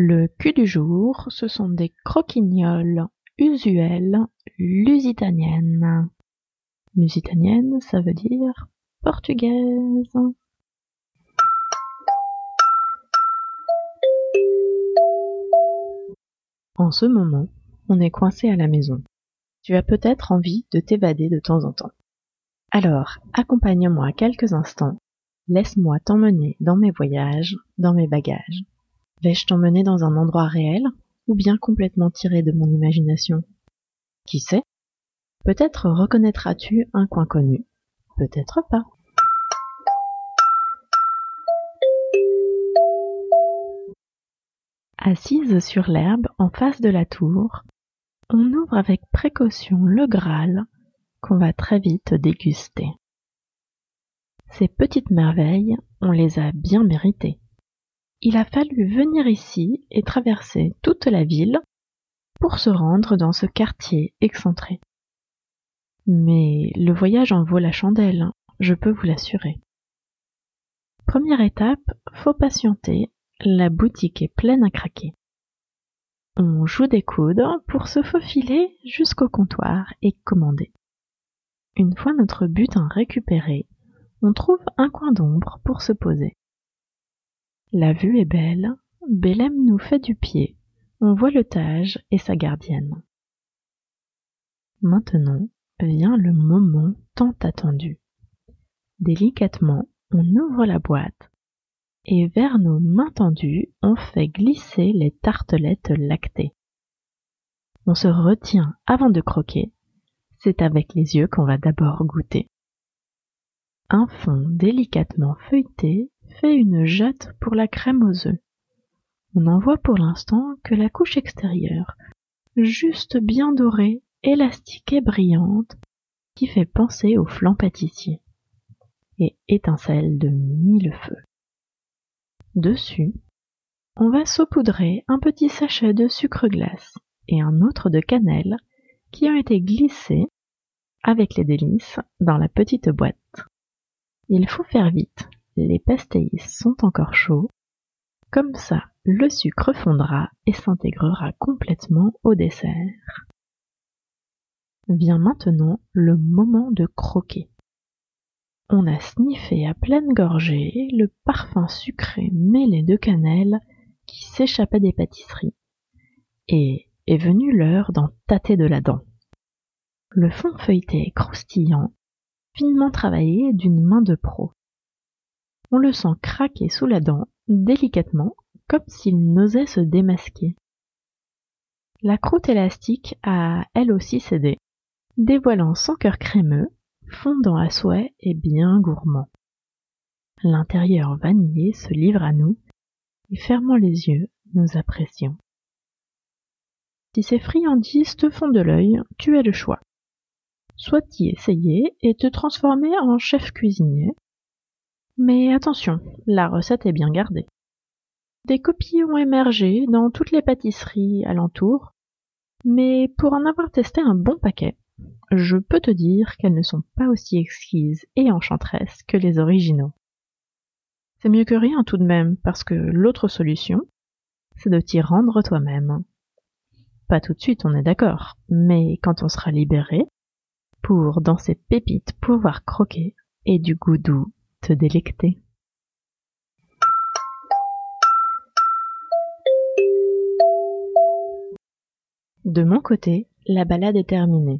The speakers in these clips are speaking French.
le cul du jour, ce sont des croquignoles usuelles lusitaniennes. Lusitanienne, ça veut dire portugaise. En ce moment, on est coincé à la maison. Tu as peut-être envie de t'évader de temps en temps. Alors, accompagne-moi quelques instants, laisse-moi t'emmener dans mes voyages, dans mes bagages. Vais-je t'emmener dans un endroit réel ou bien complètement tiré de mon imagination? Qui sait? Peut-être reconnaîtras-tu un coin connu, peut-être pas. Assise sur l'herbe en face de la tour, on ouvre avec précaution le Graal qu'on va très vite déguster. Ces petites merveilles, on les a bien méritées. Il a fallu venir ici et traverser toute la ville pour se rendre dans ce quartier excentré. Mais le voyage en vaut la chandelle, je peux vous l'assurer. Première étape, faut patienter, la boutique est pleine à craquer. On joue des coudes pour se faufiler jusqu'au comptoir et commander. Une fois notre butin récupéré, on trouve un coin d'ombre pour se poser. La vue est belle, Bélem nous fait du pied, on voit le Tage et sa gardienne. Maintenant vient le moment tant attendu. Délicatement, on ouvre la boîte et vers nos mains tendues, on fait glisser les tartelettes lactées. On se retient avant de croquer, c'est avec les yeux qu'on va d'abord goûter. Un fond délicatement feuilleté fait une jatte pour la crème aux œufs. On n'en voit pour l'instant que la couche extérieure, juste bien dorée, élastique et brillante, qui fait penser au flan pâtissier, et étincelle de mille feux. Dessus, on va saupoudrer un petit sachet de sucre glace et un autre de cannelle qui ont été glissés avec les délices dans la petite boîte. Il faut faire vite les pastéis sont encore chauds, comme ça le sucre fondra et s'intégrera complètement au dessert. Vient maintenant le moment de croquer. On a sniffé à pleine gorgée le parfum sucré mêlé de cannelle qui s'échappait des pâtisseries. Et est venue l'heure d'en tâter de la dent. Le fond feuilleté croustillant, finement travaillé d'une main de pro. On le sent craquer sous la dent, délicatement, comme s'il n'osait se démasquer. La croûte élastique a elle aussi cédé, dévoilant son cœur crémeux, fondant à souhait et bien gourmand. L'intérieur vanillé se livre à nous, et fermant les yeux, nous apprécions. Si ces friandises te font de l'œil, tu as le choix. Soit y essayer et te transformer en chef cuisinier, mais attention, la recette est bien gardée. Des copies ont émergé dans toutes les pâtisseries alentour, mais pour en avoir testé un bon paquet, je peux te dire qu'elles ne sont pas aussi exquises et enchanteresses que les originaux. C'est mieux que rien tout de même, parce que l'autre solution, c'est de t'y rendre toi-même. Pas tout de suite, on est d'accord, mais quand on sera libéré, pour dans ces pépites pouvoir croquer et du goût doux te délecter. De mon côté, la balade est terminée,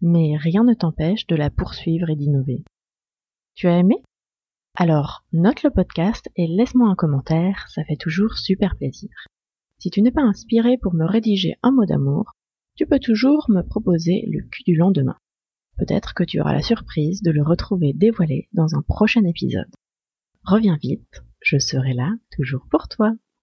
mais rien ne t'empêche de la poursuivre et d'innover. Tu as aimé? Alors, note le podcast et laisse-moi un commentaire, ça fait toujours super plaisir. Si tu n'es pas inspiré pour me rédiger un mot d'amour, tu peux toujours me proposer le cul du lendemain. Peut-être que tu auras la surprise de le retrouver dévoilé dans un prochain épisode. Reviens vite, je serai là toujours pour toi.